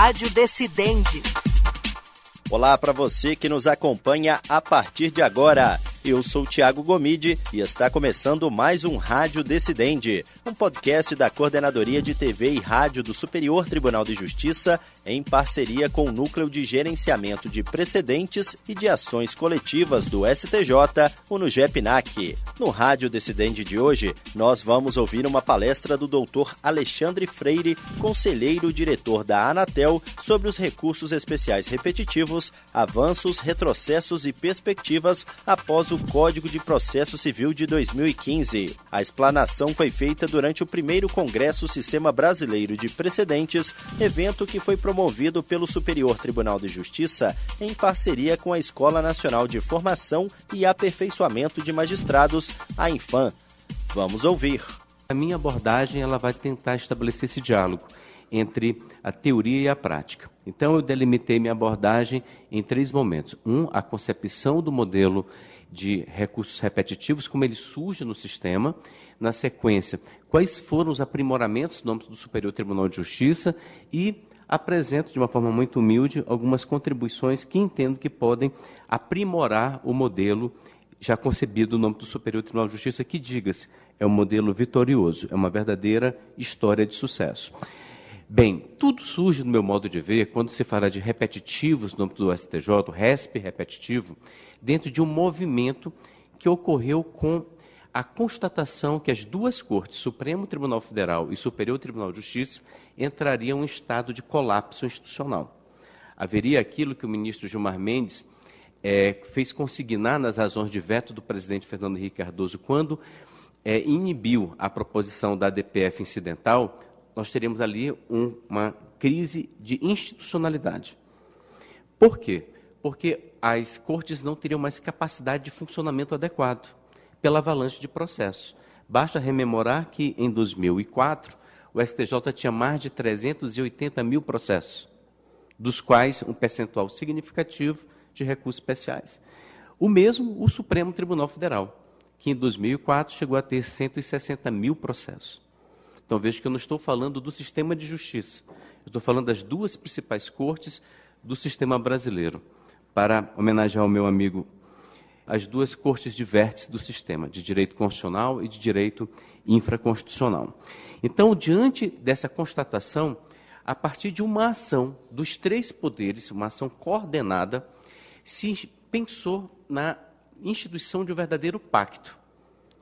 Rádio Decidente. Olá para você que nos acompanha a partir de agora. Eu sou Tiago Gomide e está começando mais um Rádio Decidente, um podcast da Coordenadoria de TV e Rádio do Superior Tribunal de Justiça, em parceria com o Núcleo de Gerenciamento de Precedentes e de Ações Coletivas do STJ, o NUGEPNAC. No Rádio Decidente de hoje, nós vamos ouvir uma palestra do Dr. Alexandre Freire, conselheiro diretor da Anatel, sobre os recursos especiais repetitivos, avanços, retrocessos e perspectivas após o Código de Processo Civil de 2015. A explanação foi feita durante o primeiro Congresso Sistema Brasileiro de Precedentes, evento que foi promovido pelo Superior Tribunal de Justiça em parceria com a Escola Nacional de Formação e Aperfeiçoamento de Magistrados, a Infam. Vamos ouvir. A minha abordagem ela vai tentar estabelecer esse diálogo entre a teoria e a prática. Então, eu delimitei minha abordagem em três momentos. Um, a concepção do modelo de recursos repetitivos, como ele surge no sistema. Na sequência, quais foram os aprimoramentos no âmbito do Superior Tribunal de Justiça e apresento de uma forma muito humilde algumas contribuições que entendo que podem aprimorar o modelo já concebido no âmbito do Superior Tribunal de Justiça, que, diga-se, é um modelo vitorioso, é uma verdadeira história de sucesso. Bem, tudo surge, no meu modo de ver, quando se fala de repetitivos no âmbito do STJ, o RESP repetitivo, dentro de um movimento que ocorreu com a constatação que as duas cortes, Supremo Tribunal Federal e Superior Tribunal de Justiça, entrariam em estado de colapso institucional. Haveria aquilo que o ministro Gilmar Mendes é, fez consignar nas razões de veto do presidente Fernando Henrique Cardoso, quando é, inibiu a proposição da DPF incidental, nós teríamos ali um, uma crise de institucionalidade. Por quê? Porque as cortes não teriam mais capacidade de funcionamento adequado pela avalanche de processos. Basta rememorar que, em 2004, o STJ tinha mais de 380 mil processos, dos quais um percentual significativo de recursos especiais. O mesmo o Supremo Tribunal Federal, que em 2004 chegou a ter 160 mil processos. Então veja que eu não estou falando do sistema de justiça, eu estou falando das duas principais cortes do sistema brasileiro para homenagear o meu amigo, as duas cortes de vértice do sistema, de direito constitucional e de direito infraconstitucional. Então, diante dessa constatação, a partir de uma ação dos três poderes, uma ação coordenada, se pensou na instituição de um verdadeiro pacto,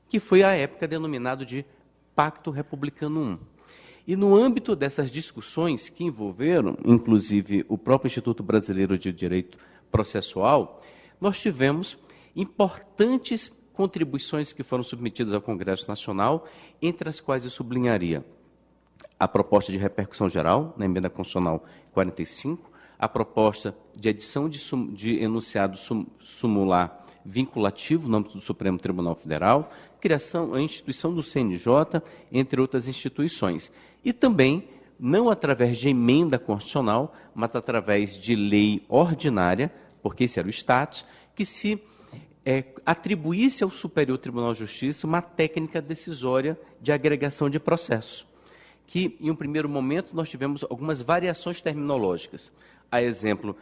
que foi à época denominado de Pacto Republicano I. E no âmbito dessas discussões que envolveram, inclusive, o próprio Instituto Brasileiro de Direito processual, nós tivemos importantes contribuições que foram submetidas ao Congresso Nacional, entre as quais eu sublinharia a proposta de repercussão geral, na emenda constitucional 45, a proposta de edição de, sum, de enunciado sum, sumular vinculativo no âmbito do Supremo Tribunal Federal, criação, a instituição do CNJ, entre outras instituições. E também não através de emenda constitucional, mas através de lei ordinária, porque esse era o status, que se é, atribuísse ao Superior Tribunal de Justiça uma técnica decisória de agregação de processo. Que, em um primeiro momento, nós tivemos algumas variações terminológicas. A exemplo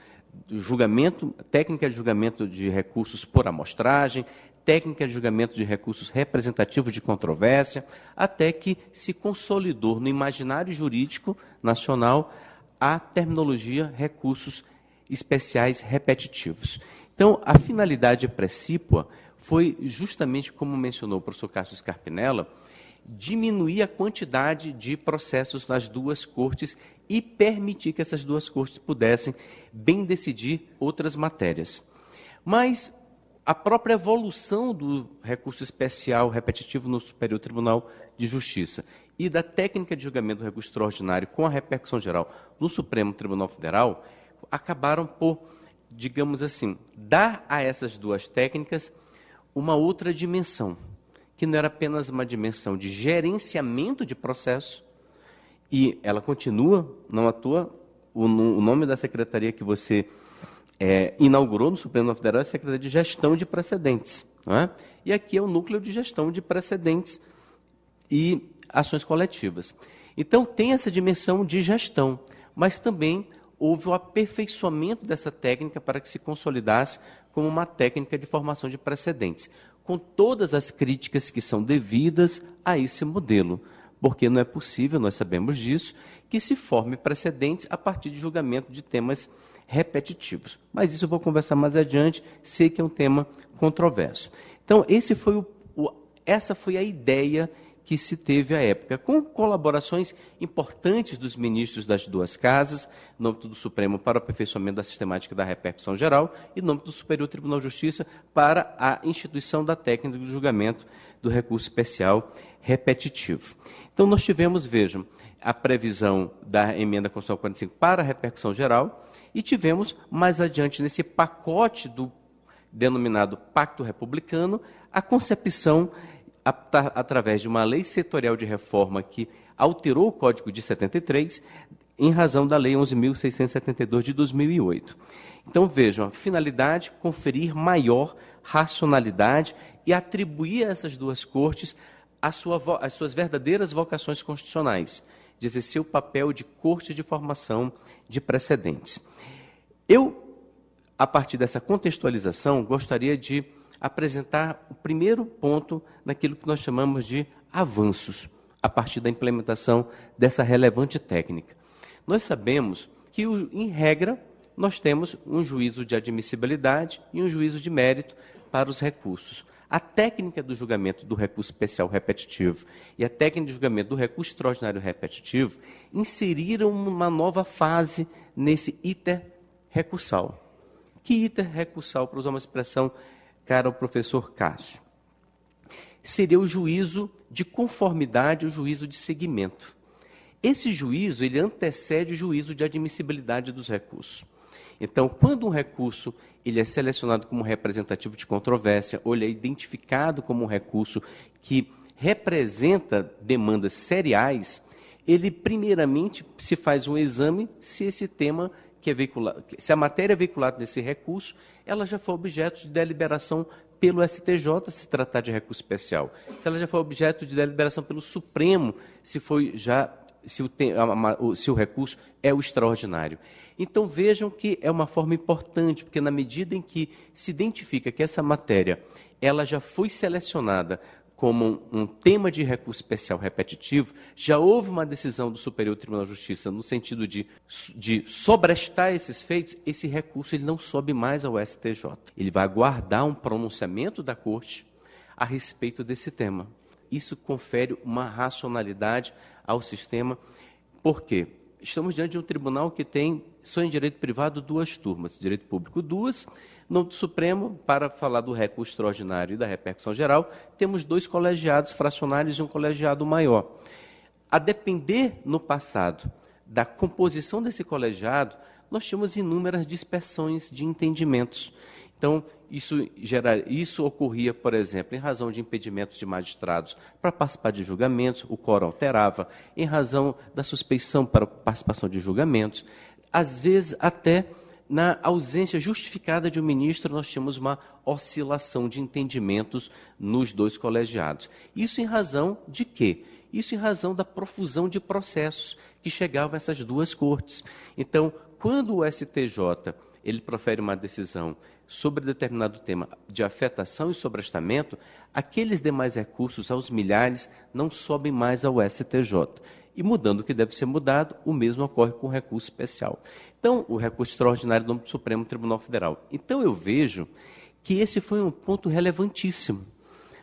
julgamento, técnica de julgamento de recursos por amostragem, técnica de julgamento de recursos representativos de controvérsia, até que se consolidou no imaginário jurídico nacional a terminologia recursos especiais repetitivos. Então, a finalidade precípua foi justamente, como mencionou o professor Cássio Scarpinella, diminuir a quantidade de processos nas duas cortes e permitir que essas duas cortes pudessem bem decidir outras matérias. Mas a própria evolução do recurso especial repetitivo no Superior Tribunal de Justiça e da técnica de julgamento do recurso extraordinário com a repercussão geral no Supremo Tribunal Federal acabaram por, digamos assim, dar a essas duas técnicas uma outra dimensão, que não era apenas uma dimensão de gerenciamento de processo, e ela continua, não à toa, o, o nome da secretaria que você é, inaugurou no Supremo Federal a Secretaria de Gestão de Precedentes. É? E aqui é o núcleo de gestão de precedentes e ações coletivas. Então, tem essa dimensão de gestão, mas também houve o aperfeiçoamento dessa técnica para que se consolidasse como uma técnica de formação de precedentes, com todas as críticas que são devidas a esse modelo, porque não é possível, nós sabemos disso, que se forme precedentes a partir de julgamento de temas repetitivos. Mas isso eu vou conversar mais adiante, sei que é um tema controverso. Então, esse foi o, o, essa foi a ideia que se teve à época, com colaborações importantes dos ministros das duas casas, no âmbito do Supremo para o aperfeiçoamento da sistemática da repercussão geral e no âmbito do Superior Tribunal de Justiça para a instituição da técnica de julgamento do recurso especial repetitivo. Então, nós tivemos, vejam, a previsão da emenda constitucional 45 para a repercussão geral e tivemos, mais adiante, nesse pacote do denominado Pacto Republicano, a concepção através de uma lei setorial de reforma que alterou o Código de 73, em razão da Lei 11.672 de 2008. Então, vejam, a finalidade, conferir maior racionalidade e atribuir a essas duas cortes sua, as suas verdadeiras vocações constitucionais, de exercer o papel de corte de formação de precedentes. Eu, a partir dessa contextualização, gostaria de apresentar o primeiro ponto naquilo que nós chamamos de avanços, a partir da implementação dessa relevante técnica. Nós sabemos que, em regra, nós temos um juízo de admissibilidade e um juízo de mérito para os recursos. A técnica do julgamento do recurso especial repetitivo e a técnica de julgamento do recurso extraordinário repetitivo inseriram uma nova fase nesse iter recursal. Que iter recursal, para usar uma expressão cara ao professor Cássio? Seria o juízo de conformidade, o juízo de seguimento. Esse juízo, ele antecede o juízo de admissibilidade dos recursos. Então, quando um recurso ele é selecionado como representativo de controvérsia, ou ele é identificado como um recurso que representa demandas seriais, ele primeiramente se faz um exame se esse tema que é veiculado, se a matéria veiculada nesse recurso, ela já foi objeto de deliberação pelo STJ, se tratar de recurso especial. Se ela já foi objeto de deliberação pelo Supremo, se foi já se o, se o recurso é o extraordinário. Então vejam que é uma forma importante, porque na medida em que se identifica que essa matéria ela já foi selecionada como um tema de recurso especial repetitivo, já houve uma decisão do Superior Tribunal de Justiça no sentido de, de sobrestar esses feitos, esse recurso ele não sobe mais ao STJ. Ele vai aguardar um pronunciamento da Corte a respeito desse tema. Isso confere uma racionalidade ao sistema. Por quê? Estamos diante de um tribunal que tem só em direito privado duas turmas, direito público duas, no Supremo, para falar do recurso extraordinário e da repercussão geral, temos dois colegiados fracionários e um colegiado maior. A depender, no passado, da composição desse colegiado, nós tínhamos inúmeras dispersões de entendimentos. Então, isso, gera, isso ocorria, por exemplo, em razão de impedimentos de magistrados para participar de julgamentos, o coro alterava, em razão da suspeição para participação de julgamentos, às vezes até na ausência justificada de um ministro, nós tínhamos uma oscilação de entendimentos nos dois colegiados. Isso em razão de quê? Isso em razão da profusão de processos que chegavam a essas duas cortes. Então, quando o STJ ele profere uma decisão sobre determinado tema de afetação e sobrestamento, aqueles demais recursos aos milhares não sobem mais ao STJ. E mudando o que deve ser mudado, o mesmo ocorre com o recurso especial. Então, o recurso extraordinário do Supremo Tribunal Federal. Então, eu vejo que esse foi um ponto relevantíssimo.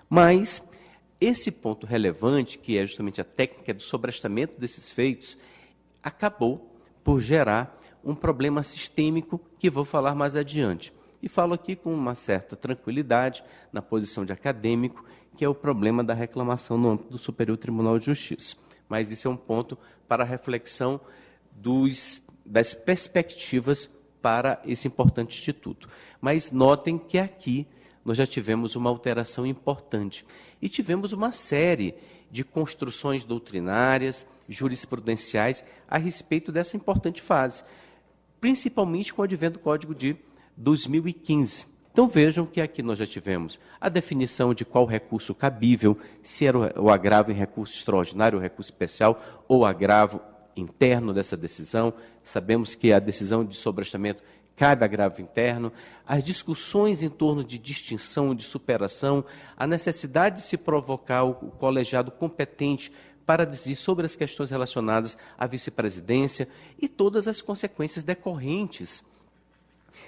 Mas esse ponto relevante, que é justamente a técnica do sobrestamento desses feitos, acabou por gerar um problema sistêmico que vou falar mais adiante. E falo aqui com uma certa tranquilidade, na posição de acadêmico, que é o problema da reclamação no âmbito do Superior Tribunal de Justiça. Mas isso é um ponto para reflexão dos das perspectivas para esse importante instituto. Mas notem que aqui nós já tivemos uma alteração importante e tivemos uma série de construções doutrinárias, jurisprudenciais a respeito dessa importante fase, principalmente com o advento do Código de 2015. Então vejam que aqui nós já tivemos a definição de qual recurso cabível, se era o agravo em recurso extraordinário, ou recurso especial, ou agravo interno dessa decisão. Sabemos que a decisão de sobrestamento cabe agravo interno, as discussões em torno de distinção, de superação, a necessidade de se provocar o colegiado competente para dizer sobre as questões relacionadas à vice-presidência e todas as consequências decorrentes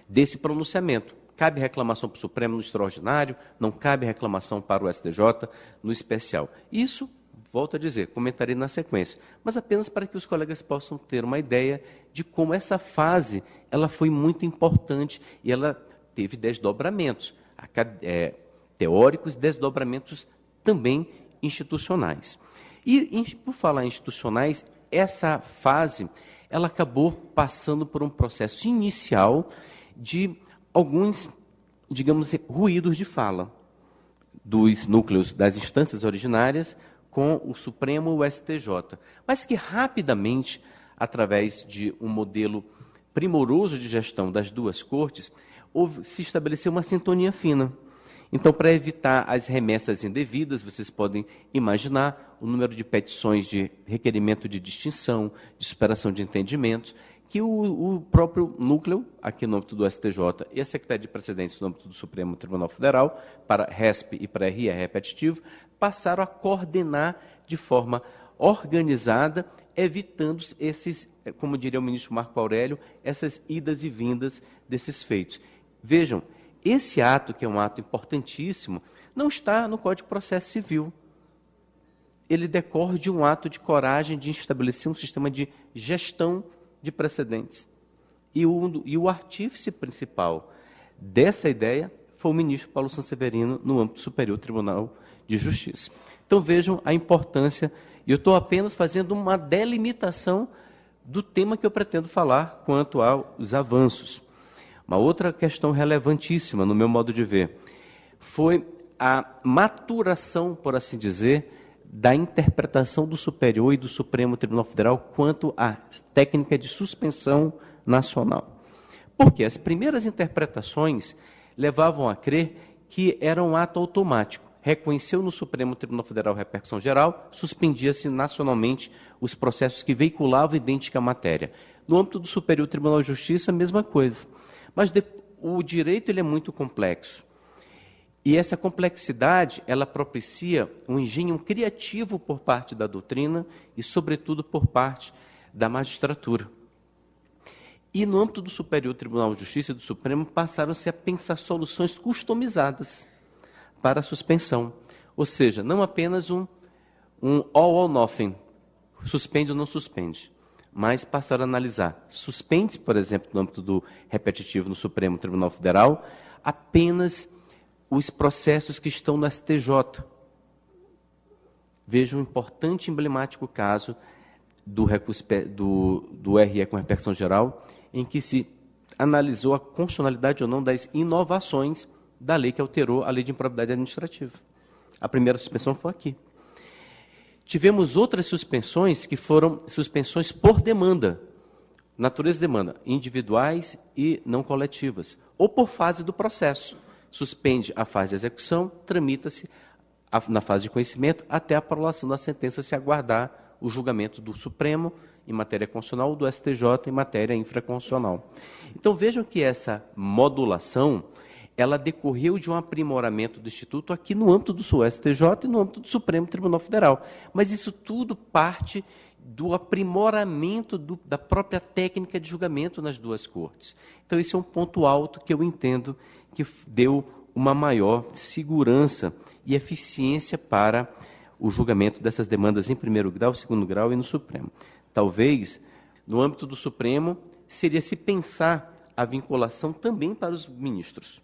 desse pronunciamento. Cabe reclamação para o Supremo no extraordinário, não cabe reclamação para o STJ no especial. Isso, volto a dizer, comentarei na sequência, mas apenas para que os colegas possam ter uma ideia de como essa fase ela foi muito importante e ela teve desdobramentos é, teóricos, desdobramentos também institucionais. E, por falar em institucionais, essa fase ela acabou passando por um processo inicial de alguns, digamos, ruídos de fala dos núcleos das instâncias originárias com o Supremo e o STJ, mas que rapidamente, através de um modelo primoroso de gestão das duas cortes, houve, se estabeleceu uma sintonia fina. Então, para evitar as remessas indevidas, vocês podem imaginar o número de petições de requerimento de distinção, de superação de entendimentos, que o, o, próprio núcleo, aqui no âmbito do STJ, e a Secretaria de Precedentes no âmbito do Supremo Tribunal Federal, para RESP e para RIE repetitivo, passaram a coordenar de forma organizada, evitando esses, como diria o ministro Marco Aurélio, essas idas e vindas desses feitos. Vejam, esse ato, que é um ato importantíssimo, não está no Código de Processo Civil. Ele decorre de um ato de coragem de estabelecer um sistema de gestão de precedentes. E o, e o artífice principal dessa ideia foi o ministro Paulo Sanseverino no âmbito Superior Tribunal de Justiça. Então vejam a importância, e eu estou apenas fazendo uma delimitação do tema que eu pretendo falar quanto aos avanços. Uma outra questão relevantíssima, no meu modo de ver, foi a maturação, por assim dizer, da interpretação do Superior e do Supremo Tribunal Federal quanto à técnica de suspensão nacional. Porque as primeiras interpretações levavam a crer que era um ato automático. Reconheceu no Supremo Tribunal Federal repercussão geral, suspendia-se nacionalmente os processos que veiculavam idêntica matéria. No âmbito do Superior Tribunal de Justiça, a mesma coisa. Mas de, o direito ele é muito complexo. E essa complexidade, ela propicia um engenho criativo por parte da doutrina e, sobretudo, por parte da magistratura. E no âmbito do Superior Tribunal de Justiça e do Supremo, passaram-se a pensar soluções customizadas para a suspensão. Ou seja, não apenas um, um all or nothing, suspende ou não suspende, mas passaram a analisar. Suspende, por exemplo, no âmbito do repetitivo no Supremo Tribunal Federal, apenas os processos que estão no STJ. Veja um importante emblemático caso do, do, do RE com repercussão geral, em que se analisou a constitucionalidade ou não das inovações da lei que alterou a lei de improbidade administrativa. A primeira suspensão foi aqui. Tivemos outras suspensões que foram suspensões por demanda, natureza de demanda, individuais e não coletivas, ou por fase do processo suspende a fase de execução, tramita-se na fase de conhecimento até a aprovação da sentença se aguardar o julgamento do Supremo em matéria constitucional ou do STJ em matéria infraconstitucional. Então vejam que essa modulação ela decorreu de um aprimoramento do Instituto aqui no âmbito do STJ e no âmbito do Supremo Tribunal Federal. Mas isso tudo parte do aprimoramento do, da própria técnica de julgamento nas duas cortes. Então, esse é um ponto alto que eu entendo que deu uma maior segurança e eficiência para o julgamento dessas demandas em primeiro grau, segundo grau e no Supremo. Talvez, no âmbito do Supremo, seria se pensar a vinculação também para os ministros,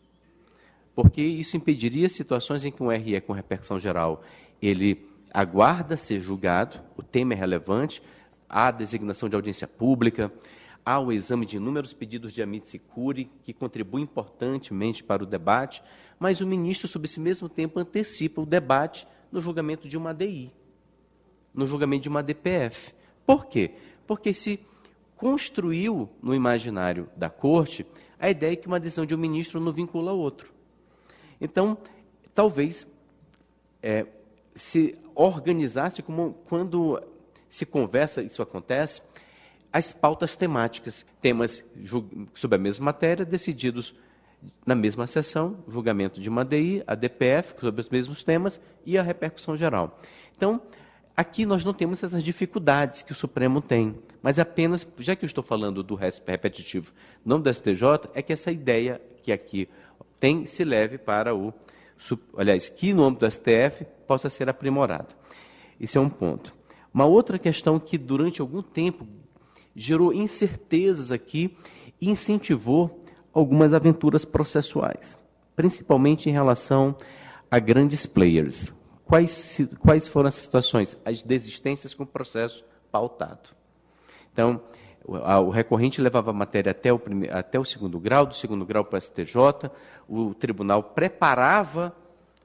porque isso impediria situações em que um RE com repercussão geral ele aguarda ser julgado, o tema é relevante, há designação de audiência pública, há o exame de inúmeros pedidos de amici curi, que contribuem importantemente para o debate, mas o ministro, sob esse mesmo tempo, antecipa o debate no julgamento de uma ADI, no julgamento de uma DPF. Por quê? Porque se construiu no imaginário da corte a ideia de que uma decisão de um ministro não vincula a outro. Então, talvez é, se organizasse como quando se conversa, isso acontece, as pautas temáticas, temas sobre a mesma matéria, decididos na mesma sessão, julgamento de uma DI, a DPF, sobre os mesmos temas e a repercussão geral. Então, aqui nós não temos essas dificuldades que o Supremo tem, mas apenas, já que eu estou falando do repetitivo, não do STJ, é que essa ideia que aqui tem se leve para o, aliás, que no âmbito do STF possa ser aprimorado. Esse é um ponto. Uma outra questão que durante algum tempo gerou incertezas aqui e incentivou algumas aventuras processuais, principalmente em relação a grandes players. Quais, quais foram as situações? As desistências com o processo pautado. Então, o, recorrente levava a matéria até o, prime, até o segundo grau, do segundo grau para o STJ, o tribunal preparava,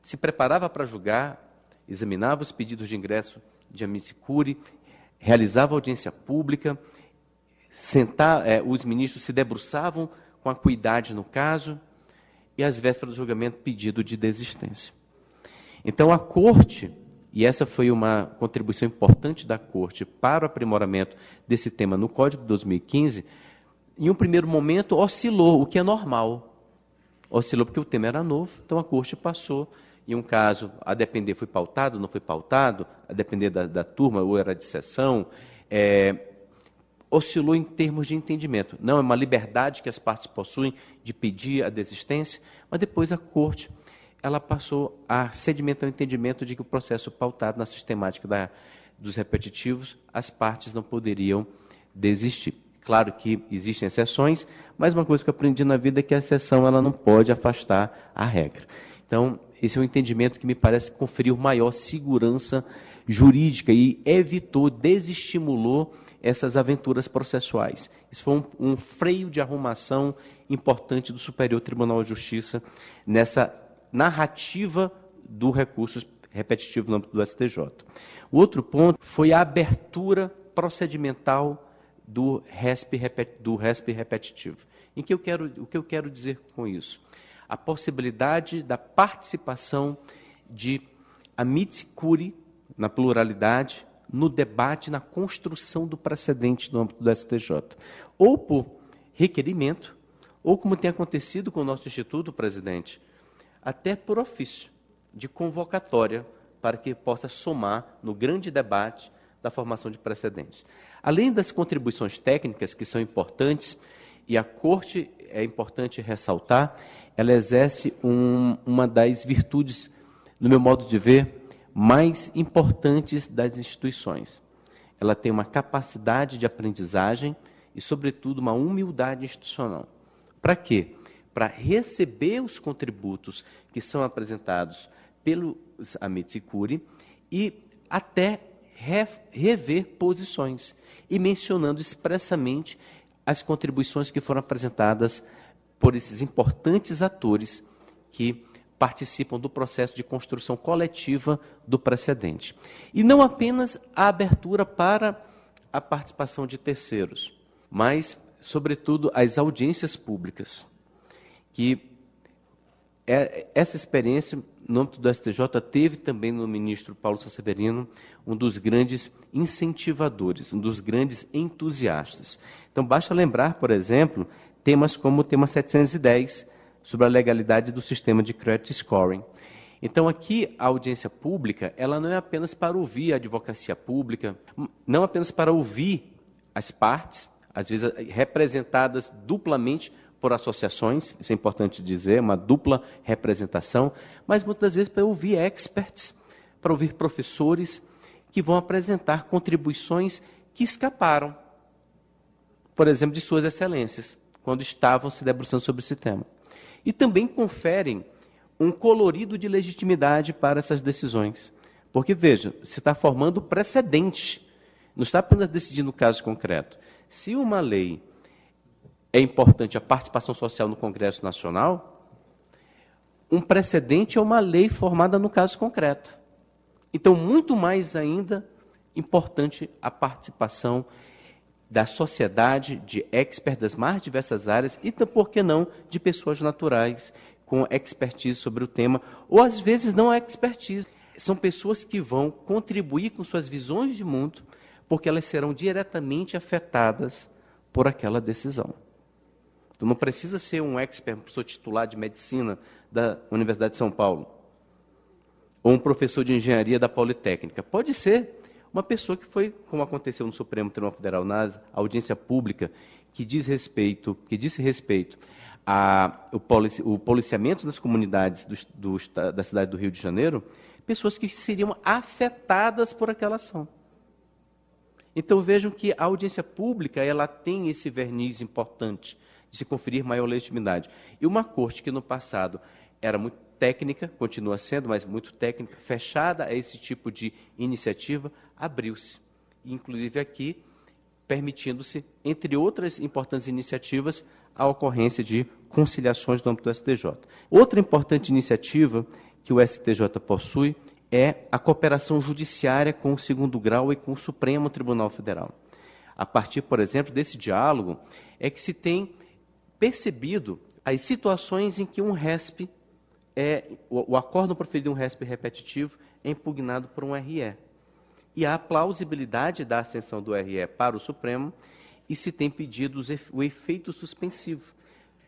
se preparava para julgar, examinava os pedidos de ingresso de amicicure, realizava audiência pública, sentar, é, os ministros se debruçavam com acuidade no caso e, às vésperas do julgamento, pedido de desistência. Então, a Corte, e essa foi uma contribuição importante da Corte para o aprimoramento desse tema no Código de 2015, em um primeiro momento oscilou, o que é normal. Oscilou porque o tema era novo, então a Corte passou em um caso, a depender foi pautado, não foi pautado, a depender da, da turma, ou era de sessão, é, oscilou em termos de entendimento. Não é uma liberdade que as partes possuem de pedir a desistência, mas depois a corte ela passou a sedimentar o entendimento de que o processo pautado na sistemática da, dos repetitivos, as partes não poderiam desistir. Claro que existem exceções, mas uma coisa que eu aprendi na vida é que a exceção ela não pode afastar a regra. Então, esse é um entendimento que me parece que conferiu maior segurança jurídica e evitou, desestimulou essas aventuras processuais. Isso foi um, um freio de arrumação importante do Superior Tribunal de Justiça nessa narrativa do recurso repetitivo no âmbito do STJ. O outro ponto foi a abertura procedimental do RESP, do RESP repetitivo. Em que eu quero, o que eu quero dizer com isso? A possibilidade da participação de amici curi, na pluralidade, no debate, na construção do precedente no âmbito do STJ. Ou por requerimento, ou como tem acontecido com o nosso Instituto, presidente, até por ofício, de convocatória, para que possa somar no grande debate da formação de precedentes. Além das contribuições técnicas, que são importantes, e a Corte é importante ressaltar, ela exerce um, uma das virtudes, no meu modo de ver, mais importantes das instituições. Ela tem uma capacidade de aprendizagem e, sobretudo, uma humildade institucional. Para quê? Para receber os contributos que são apresentados pelos Ametsicuri e até rever posições e mencionando expressamente as contribuições que foram apresentadas por esses importantes atores que participam do processo de construção coletiva do precedente. E não apenas a abertura para a participação de terceiros, mas, sobretudo, as audiências públicas, que é, essa experiência, no âmbito do STJ, teve também no ministro Paulo Sanseverino um dos grandes incentivadores, um dos grandes entusiastas. Então, basta lembrar, por exemplo, temas como o tema 710, sobre a legalidade do sistema de credit scoring. Então, aqui, a audiência pública, ela não é apenas para ouvir a advocacia pública, não apenas para ouvir as partes, às vezes representadas duplamente por associações, isso é importante dizer, uma dupla representação, mas muitas vezes para ouvir experts, para ouvir professores que vão apresentar contribuições que escaparam, por exemplo, de suas excelências, quando estavam se debruçando sobre esse tema e também conferem um colorido de legitimidade para essas decisões. Porque, veja, se está formando precedente, não está apenas decidindo o caso concreto. Se uma lei é importante a participação social no Congresso Nacional, um precedente é uma lei formada no caso concreto. Então, muito mais ainda importante a participação da sociedade, de experts das mais diversas áreas e, por que não, de pessoas naturais com expertise sobre o tema, ou às vezes não expertise. São pessoas que vão contribuir com suas visões de mundo porque elas serão diretamente afetadas por aquela decisão. Então não precisa ser um expert, um professor titular de medicina da Universidade de São Paulo, ou um professor de engenharia da Politécnica. Pode ser uma pessoa que foi, como aconteceu no Supremo Tribunal Federal, na audiência pública, que diz respeito, que disse respeito ao o policiamento das comunidades do, do, da cidade do Rio de Janeiro, pessoas que seriam afetadas por aquela ação. Então vejam que a audiência pública ela tem esse verniz importante de se conferir maior legitimidade. E uma corte que no passado era muito técnica, continua sendo, mas muito técnica, fechada a esse tipo de iniciativa, abriu-se. Inclusive aqui, permitindo-se, entre outras importantes iniciativas, a ocorrência de conciliações no âmbito do STJ. Outra importante iniciativa que o STJ possui é a cooperação judiciária com o segundo grau e com o Supremo Tribunal Federal. A partir, por exemplo, desse diálogo, é que se tem percebido as situações em que um RESP, é, o, o acórdão proferido de um RESP repetitivo é impugnado por um RE. E a plausibilidade da ascensão do RE para o Supremo e se tem pedido o efeito suspensivo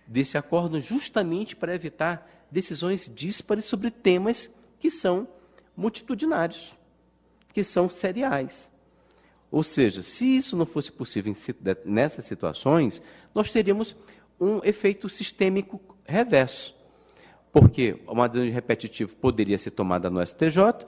desse acordo justamente para evitar decisões díspares sobre temas que são multitudinários, que são seriais. Ou seja, se isso não fosse possível nessas situações, nós teríamos um efeito sistêmico reverso. Porque uma decisão de repetitivo poderia ser tomada no STJ,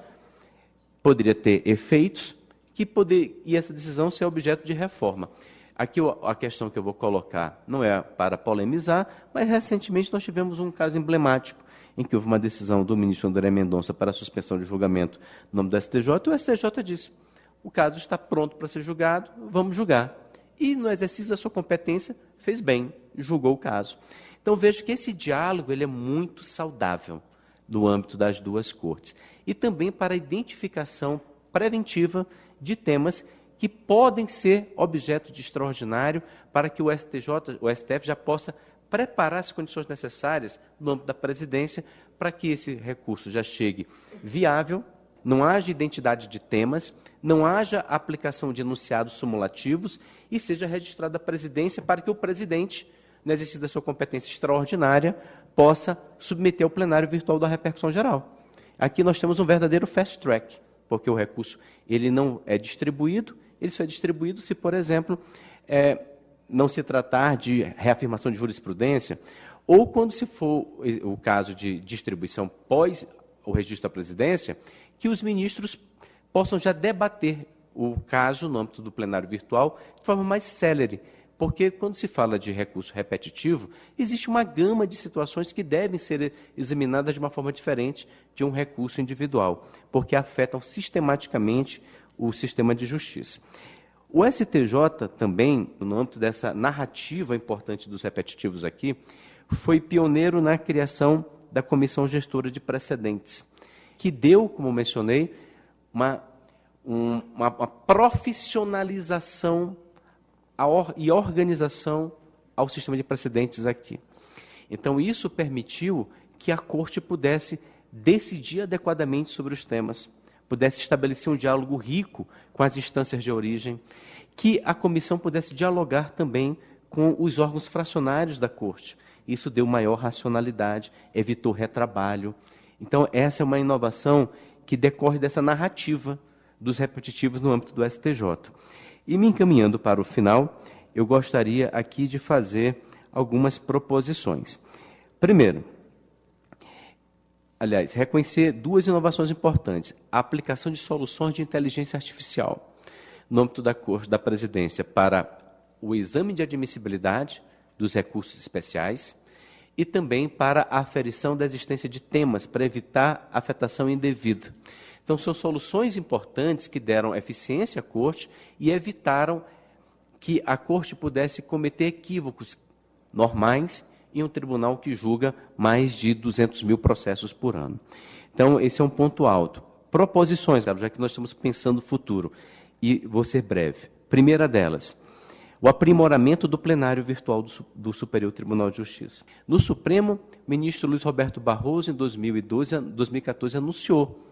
poderia ter efeitos que poder, e essa decisão ser objeto de reforma. Aqui a questão que eu vou colocar não é para polemizar, mas recentemente nós tivemos um caso emblemático em que houve uma decisão do ministro André Mendonça para a suspensão de julgamento no nome do STJ, e o STJ disse: o caso está pronto para ser julgado, vamos julgar. E no exercício da sua competência, fez bem, julgou o caso. Então vejo que esse diálogo ele é muito saudável no âmbito das duas cortes. E também para a identificação preventiva de temas que podem ser objeto de extraordinário para que o STJ, o STF já possa preparar as condições necessárias no âmbito da presidência para que esse recurso já chegue viável, não haja identidade de temas, não haja aplicação de enunciados simulativos e seja registrada a presidência para que o presidente, no exercício da sua competência extraordinária, possa submeter ao plenário virtual da repercussão geral. Aqui nós temos um verdadeiro fast track, porque o recurso ele não é distribuído, ele só é distribuído se, por exemplo, é, não se tratar de reafirmação de jurisprudência, ou quando se for o caso de distribuição pós o registro da presidência, que os ministros possam já debater o caso no âmbito do plenário virtual de forma mais célere, porque quando se fala de recurso repetitivo, existe uma gama de situações que devem ser examinadas de uma forma diferente de um recurso individual, porque afetam sistematicamente o sistema de justiça. O STJ também, no âmbito dessa narrativa importante dos repetitivos aqui, foi pioneiro na criação da Comissão Gestora de Precedentes, que deu, como mencionei, uma, um, uma, uma profissionalização or, e organização ao sistema de precedentes aqui. Então, isso permitiu que a Corte pudesse decidir adequadamente sobre os temas pudesse estabelecer um diálogo rico com as instâncias de origem, que a comissão pudesse dialogar também com os órgãos fracionários da corte. Isso deu maior racionalidade, evitou retrabalho. Então, essa é uma inovação que decorre dessa narrativa dos repetitivos no âmbito do STJ. E me encaminhando para o final, eu gostaria aqui de fazer algumas proposições. Primeiro, aliás, reconhecer duas inovações importantes: a aplicação de soluções de inteligência artificial no âmbito da Corte da Presidência para o exame de admissibilidade dos recursos especiais e também para a aferição da existência de temas para evitar afetação indevida. Então, são soluções importantes que deram eficiência à Corte e evitaram que a Corte pudesse cometer equívocos normais em um tribunal que julga mais de 200 mil processos por ano. Então, esse é um ponto alto. Proposições, já que nós estamos pensando no futuro, e vou ser breve. Primeira delas, o aprimoramento do plenário virtual do, do, Superior Tribunal de Justiça. No Supremo, o ministro Luiz Roberto Barroso, em 2012, 2014, anunciou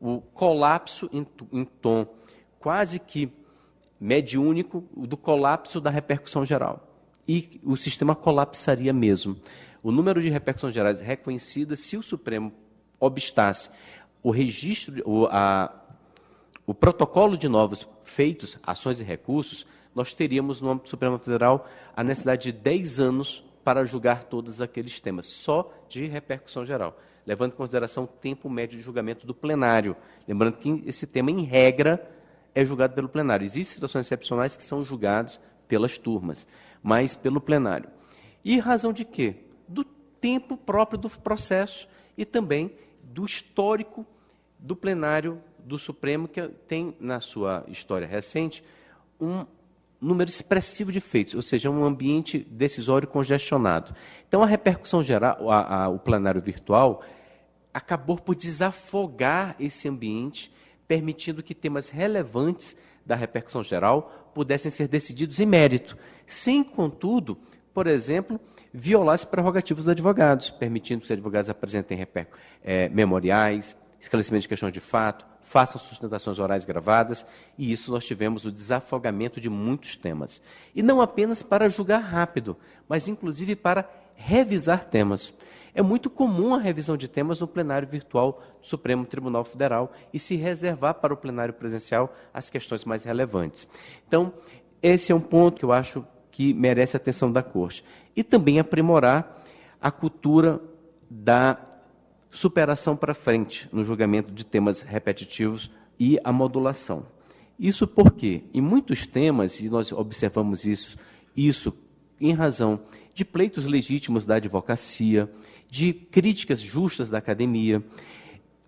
o, colapso em, em tom quase que mediúnico do colapso da repercussão geral. E o sistema colapsaria mesmo. O número de repercussões gerais reconhecidas, se o Supremo obstasse o registro, o, a, o protocolo de novos feitos, ações e recursos, nós teríamos no âmbito Supremo Federal a necessidade de 10 anos para julgar todos aqueles temas, só de repercussão geral, levando em consideração o tempo médio de julgamento do plenário. Lembrando que esse tema, em regra, é julgado pelo plenário. Existem situações excepcionais que são julgados pelas turmas, mas pelo plenário. E razão de quê? Do tempo próprio do processo e também do histórico do plenário do Supremo, que tem na sua história recente um número expressivo de feitos, ou seja, um ambiente decisório congestionado. Então, a repercussão geral, a, a, o plenário virtual, acabou por desafogar esse ambiente, permitindo que temas relevantes da repercussão geral pudessem ser decididos em mérito, sem, contudo, por exemplo, violar as prerrogativas dos advogados, permitindo que os advogados apresentem é, memoriais, esclarecimento de questões de fato, façam sustentações orais gravadas, e isso nós tivemos o desafogamento de muitos temas. E não apenas para julgar rápido, mas inclusive para revisar temas. É muito comum a revisão de temas no plenário virtual do Supremo Tribunal Federal e se reservar para o plenário presencial as questões mais relevantes. Então, esse é um ponto que eu acho que merece a atenção da Corte. E também aprimorar a cultura da superação para frente no julgamento de temas repetitivos e a modulação. Isso porque, em muitos temas, e nós observamos isso, isso em razão de pleitos legítimos da advocacia, de críticas justas da academia,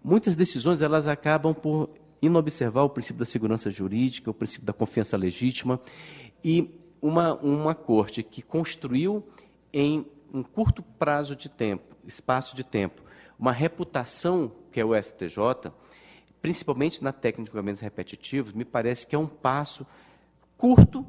muitas decisões elas acabam por inobservar o princípio da segurança jurídica, o princípio da confiança legítima, e uma, uma corte que construiu em um curto prazo de tempo, espaço de tempo, uma reputação que é o STJ, principalmente na técnica de julgamentos repetitivos, me parece que é um passo curto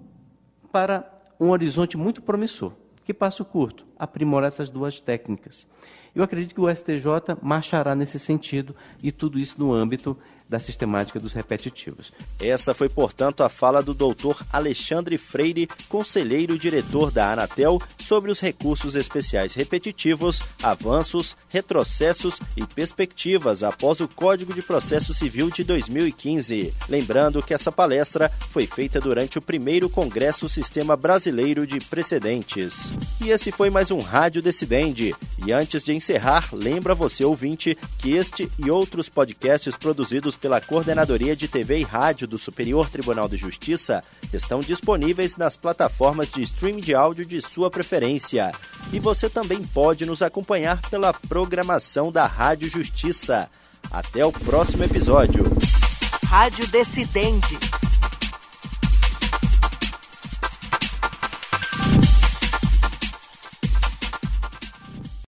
para um horizonte muito promissor. Que passo curto? Aprimorar essas duas técnicas. Eu acredito que o STJ marchará nesse sentido e tudo isso no âmbito da sistemática dos repetitivos. Essa foi, portanto, a fala do doutor Alexandre Freire, conselheiro diretor da Anatel, sobre os recursos especiais repetitivos, avanços, retrocessos e perspectivas após o Código de Processo Civil de 2015. Lembrando que essa palestra foi feita durante o primeiro Congresso Sistema Brasileiro de Precedentes. E esse foi mais um Rádio Decidente. E antes de encerrar, lembra você ouvinte que este e outros podcasts produzidos pela Coordenadoria de TV e Rádio do Superior Tribunal de Justiça estão disponíveis nas plataformas de streaming de áudio de sua preferência. E você também pode nos acompanhar pela programação da Rádio Justiça. Até o próximo episódio. Rádio Decidente